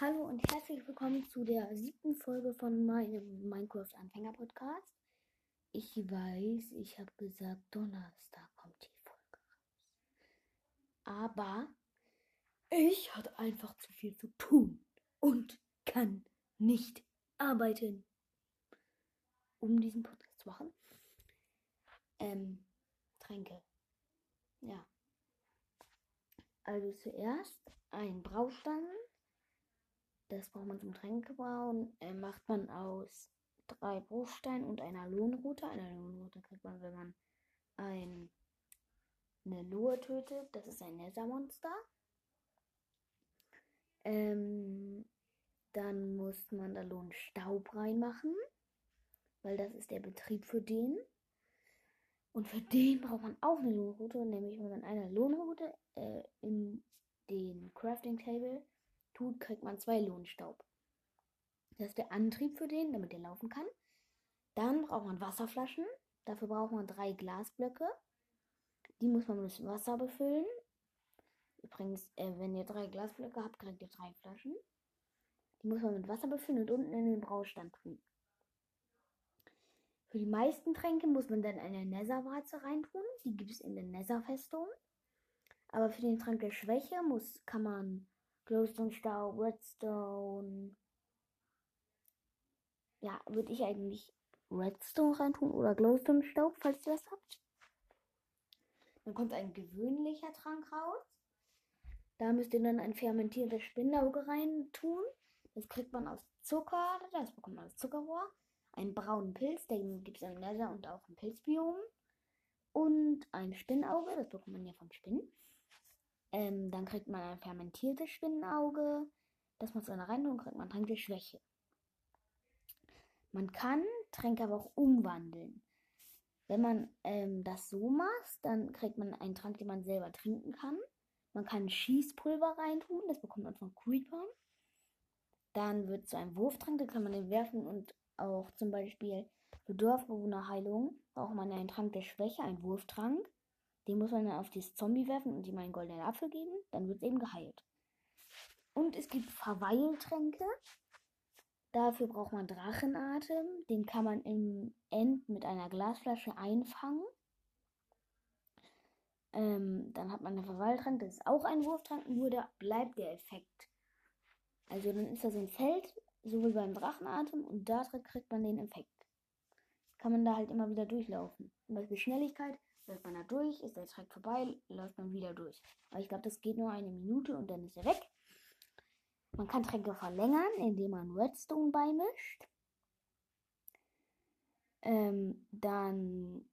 Hallo und herzlich willkommen zu der siebten Folge von meinem Minecraft-Anfänger-Podcast. Ich weiß, ich habe gesagt, Donnerstag kommt die Folge raus. Aber ich hatte einfach zu viel zu tun und kann nicht arbeiten, um diesen Podcast zu machen. Ähm, Tränke. Ja. Also zuerst ein Braustand das braucht man zum Tränkebrauen. Äh, macht man aus drei Bruchsteinen und einer Lohnrute. Eine Lohnrute kriegt man, wenn man ein, eine Lohe tötet. Das ist ein Nethermonster. Ähm, dann muss man da Lohnstaub reinmachen, weil das ist der Betrieb für den. Und für den braucht man auch eine Lohnroute, nämlich wenn man eine Lohnroute äh, in den Crafting Table tut, kriegt man zwei Lohnstaub. Das ist der Antrieb für den, damit er laufen kann. Dann braucht man Wasserflaschen. Dafür braucht man drei Glasblöcke. Die muss man mit Wasser befüllen. Übrigens, äh, wenn ihr drei Glasblöcke habt, kriegt ihr drei Flaschen. Die muss man mit Wasser befüllen und unten in den Braustand tun. Für die meisten Tränke muss man dann eine Netherwarze reintun. Die gibt es in der Netherfestung. Aber für den Trank der Schwäche muss, kann man Glowstone Staub, Redstone. Ja, würde ich eigentlich Redstone reintun oder Glowstone Staub, falls ihr das habt. Dann kommt ein gewöhnlicher Trank raus. Da müsst ihr dann ein fermentiertes Spinnauge reintun. Das kriegt man aus Zucker, das bekommt man aus Zuckerrohr. Einen braunen Pilz, den gibt es im Nether und auch im Pilzbiom. Und ein Spinnauge, das bekommt man ja vom Spinnen. Ähm, dann kriegt man ein fermentiertes Spinnenauge. Das muss man rein und kriegt man Tränke Schwäche. Man kann Tränke aber auch umwandeln. Wenn man ähm, das so macht, dann kriegt man einen Trank, den man selber trinken kann. Man kann Schießpulver reintun, das bekommt man von Creepern. Dann wird zu einem Wurftrank, da kann man den werfen und auch zum Beispiel für Dorfbewohnerheilung braucht man einen Trank der Schwäche, einen Wurftrank. Den muss man dann auf dieses Zombie werfen und ihm einen goldenen Apfel geben. Dann wird es eben geheilt. Und es gibt Verweiltränke. Dafür braucht man Drachenatem. Den kann man im End mit einer Glasflasche einfangen. Ähm, dann hat man einen Verweiltrank. Das ist auch ein Wurftrank, nur da bleibt der Effekt. Also dann ist das ein Feld, so wie beim Drachenatem. Und da kriegt man den Effekt. Kann man da halt immer wieder durchlaufen. Zum Beispiel Schnelligkeit läuft man da durch, ist der Track vorbei, läuft man wieder durch. Aber ich glaube, das geht nur eine Minute und dann ist er weg. Man kann Tränke verlängern, indem man Redstone beimischt. Ähm, dann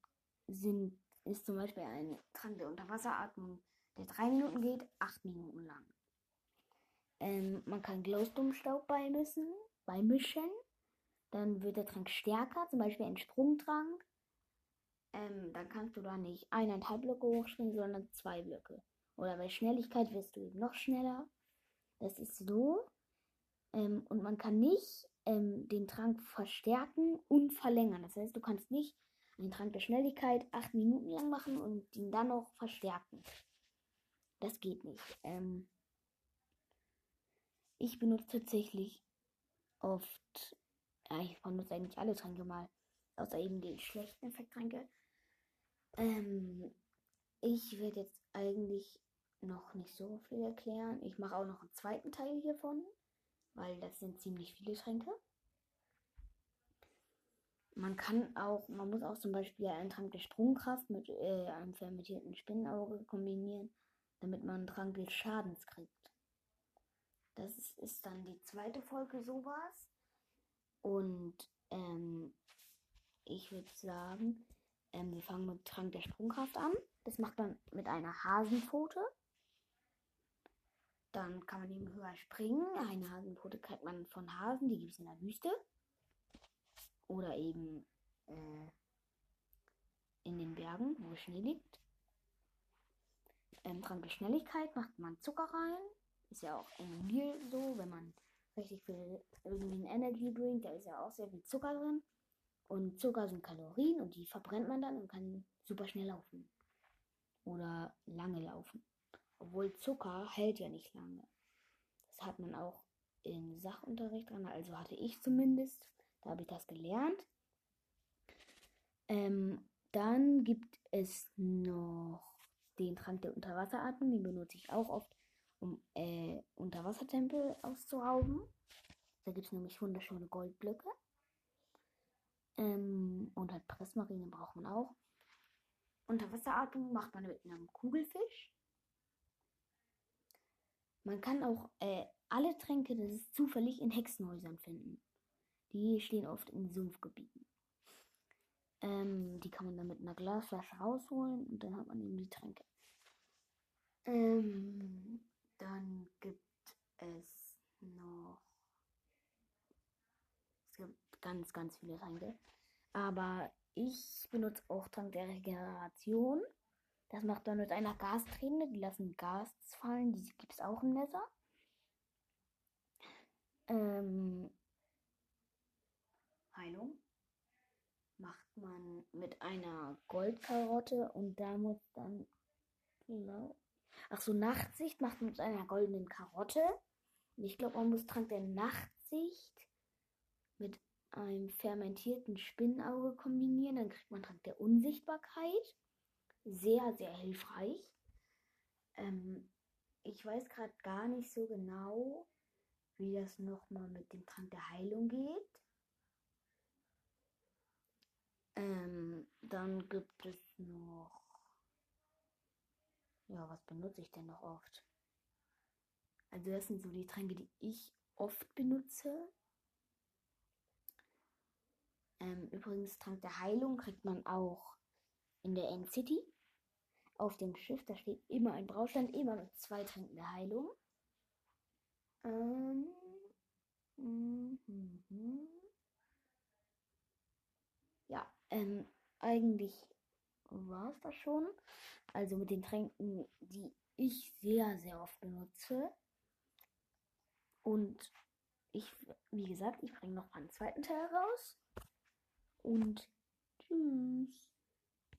sind, ist zum Beispiel ein Trank der Unterwasseratmung, der drei Minuten geht, acht Minuten lang. Ähm, man kann Glowstone-Staub beimischen, beimischen. Dann wird der Trank stärker, zum Beispiel ein Sprungtrank ähm, dann kannst du da nicht eineinhalb Blöcke hochspringen, sondern zwei Blöcke. Oder bei Schnelligkeit wirst du eben noch schneller. Das ist so. Ähm, und man kann nicht ähm, den Trank verstärken und verlängern. Das heißt, du kannst nicht einen Trank der Schnelligkeit acht Minuten lang machen und ihn dann noch verstärken. Das geht nicht. Ähm, ich benutze tatsächlich oft, ja, ich benutze eigentlich alle Tränke mal, außer eben die schlechten Effekttränke. Ähm, ich werde jetzt eigentlich noch nicht so viel erklären. Ich mache auch noch einen zweiten Teil hiervon, weil das sind ziemlich viele Tränke. Man kann auch, man muss auch zum Beispiel einen Trank der Sprungkraft mit äh, einem fermentierten Spinnenauge kombinieren, damit man einen Trank des Schadens kriegt. Das ist, ist dann die zweite Folge sowas. Und ähm, ich würde sagen, ähm, wir fangen mit Trank der Sprungkraft an. Das macht man mit einer Hasenpfote. Dann kann man eben höher springen. Eine Hasenpfote kriegt man von Hasen, die gibt es in der Wüste. Oder eben äh, in den Bergen, wo Schnee liegt. Ähm, Trank der Schnelligkeit macht man Zucker rein. Ist ja auch im Meal so, wenn man richtig viel irgendwie Energy bringt, da ist ja auch sehr viel Zucker drin. Und Zucker sind Kalorien und die verbrennt man dann und kann super schnell laufen. Oder lange laufen. Obwohl Zucker hält ja nicht lange. Das hat man auch in Sachunterricht dran, also hatte ich zumindest. Da habe ich das gelernt. Ähm, dann gibt es noch den Trank der Unterwasseratmung, den benutze ich auch oft, um äh, Unterwassertempel auszurauben. Da gibt es nämlich wunderschöne Goldblöcke. Ähm, und halt Pressmarine braucht man auch. Unterwasseratmung macht man mit einem Kugelfisch. Man kann auch äh, alle Tränke, das ist zufällig, in Hexenhäusern finden. Die stehen oft in Sumpfgebieten. Ähm, die kann man dann mit einer Glasflasche rausholen und dann hat man eben die Tränke. Ähm, dann gibt es noch. Gibt ganz, ganz viele Tränke. Aber ich benutze auch Trank der Regeneration. Das macht man mit einer Gasträne. Die lassen Gas fallen. Die gibt es auch im Nether. Ähm, Heilung macht man mit einer Goldkarotte und da muss dann genau. Ach so, Nachtsicht macht man mit einer goldenen Karotte. Und ich glaube, man muss Trank der Nachtsicht mit einem fermentierten Spinnenauge kombinieren. Dann kriegt man Trank der Unsichtbarkeit sehr, sehr hilfreich. Ähm, ich weiß gerade gar nicht so genau, wie das nochmal mit dem Trank der Heilung geht. Ähm, dann gibt es noch. Ja, was benutze ich denn noch oft? Also das sind so die Tränke, die ich oft benutze. Ähm, übrigens, Trank der Heilung kriegt man auch in der End City auf dem Schiff. Da steht immer ein Braustand, immer mit zwei Tränken der Heilung. Ähm, mm. Ja, ähm, eigentlich war es das schon. Also mit den Tränken, die ich sehr, sehr oft benutze. Und ich, wie gesagt, ich bringe noch einen zweiten Teil raus. Und tschüss.